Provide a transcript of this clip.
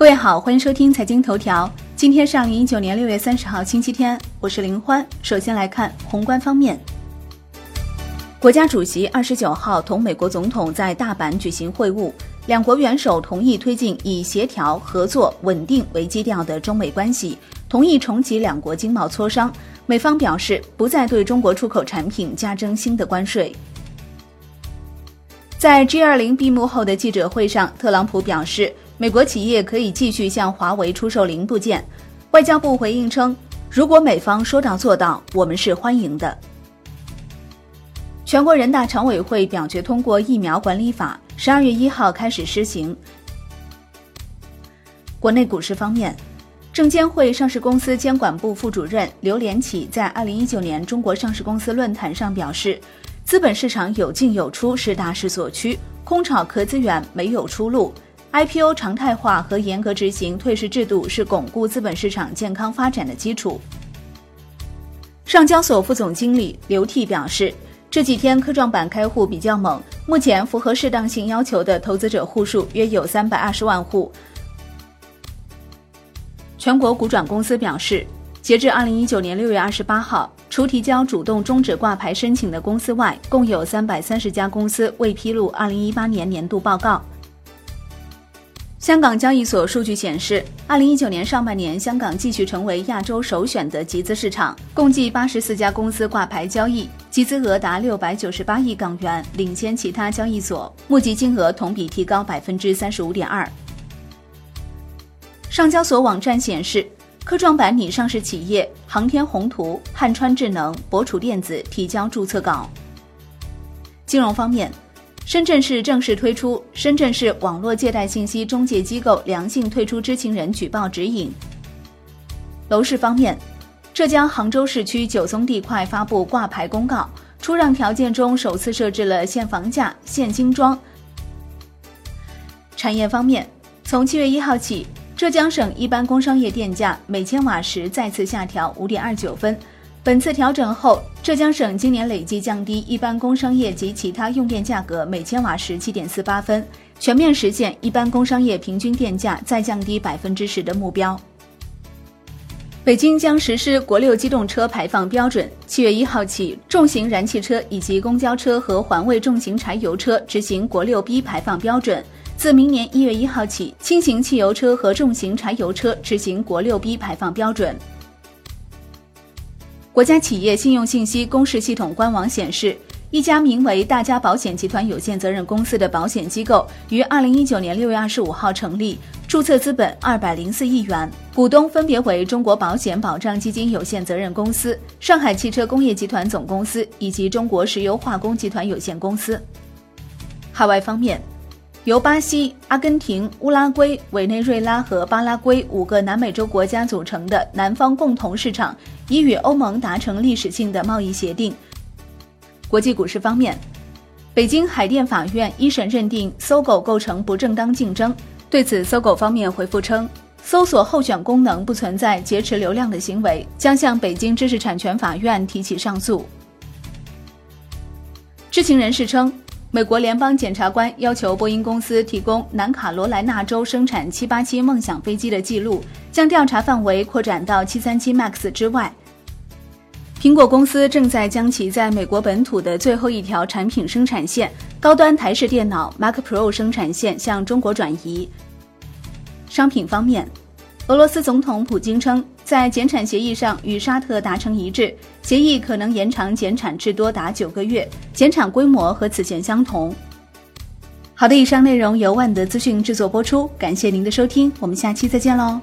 各位好，欢迎收听财经头条。今天是二零一九年六月三十号，星期天，我是林欢。首先来看宏观方面，国家主席二十九号同美国总统在大阪举行会晤，两国元首同意推进以协调、合作、稳定为基调的中美关系，同意重启两国经贸磋商。美方表示不再对中国出口产品加征新的关税。在 G 二零闭幕后的记者会上，特朗普表示。美国企业可以继续向华为出售零部件。外交部回应称，如果美方说到做到，我们是欢迎的。全国人大常委会表决通过疫苗管理法，十二月一号开始施行。国内股市方面，证监会上市公司监管部副主任刘连起在二零一九年中国上市公司论坛上表示，资本市场有进有出是大势所趋，空炒壳资源没有出路。IPO 常态化和严格执行退市制度是巩固资本市场健康发展的基础。上交所副总经理刘替表示，这几天科创板开户比较猛，目前符合适当性要求的投资者户数约有三百二十万户。全国股转公司表示，截至二零一九年六月二十八号，除提交主动终止挂牌申请的公司外，共有三百三十家公司未披露二零一八年年度报告。香港交易所数据显示，二零一九年上半年，香港继续成为亚洲首选的集资市场，共计八十四家公司挂牌交易，集资额达六百九十八亿港元，领先其他交易所，募集金额同比提高百分之三十五点二。上交所网站显示，科创板拟上市企业航天宏图、汉川智能、博楚电子提交注册稿。金融方面。深圳市正式推出《深圳市网络借贷信息中介机构良性退出知情人举报指引》。楼市方面，浙江杭州市区九松地块发布挂牌公告，出让条件中首次设置了限房价、限精装。产业方面，从七月一号起，浙江省一般工商业电价每千瓦时再次下调五点二九分。本次调整后，浙江省今年累计降低一般工商业及其他用电价格每千瓦时七点四八分，全面实现一般工商业平均电价再降低百分之十的目标。北京将实施国六机动车排放标准，七月一号起，重型燃气车以及公交车和环卫重型柴油车执行国六 B 排放标准；自明年一月一号起，轻型汽油车和重型柴油车执行国六 B 排放标准。国家企业信用信息公示系统官网显示，一家名为大家保险集团有限责任公司的保险机构于二零一九年六月二十五号成立，注册资本二百零四亿元，股东分别为中国保险保障基金有限责任公司、上海汽车工业集团总公司以及中国石油化工集团有限公司。海外方面。由巴西、阿根廷、乌拉圭、委内瑞拉和巴拉圭五个南美洲国家组成的南方共同市场，已与欧盟达成历史性的贸易协定。国际股市方面，北京海淀法院一审认定搜狗构成不正当竞争。对此，搜狗方面回复称，搜索候选功能不存在劫持流量的行为，将向北京知识产权法院提起上诉。知情人士称。美国联邦检察官要求波音公司提供南卡罗来纳州生产787梦想飞机的记录，将调查范围扩展到737 MAX 之外。苹果公司正在将其在美国本土的最后一条产品生产线——高端台式电脑 Mac Pro 生产线向中国转移。商品方面。俄罗斯总统普京称，在减产协议上与沙特达成一致，协议可能延长减产至多达九个月，减产规模和此前相同。好的，以上内容由万德资讯制作播出，感谢您的收听，我们下期再见喽。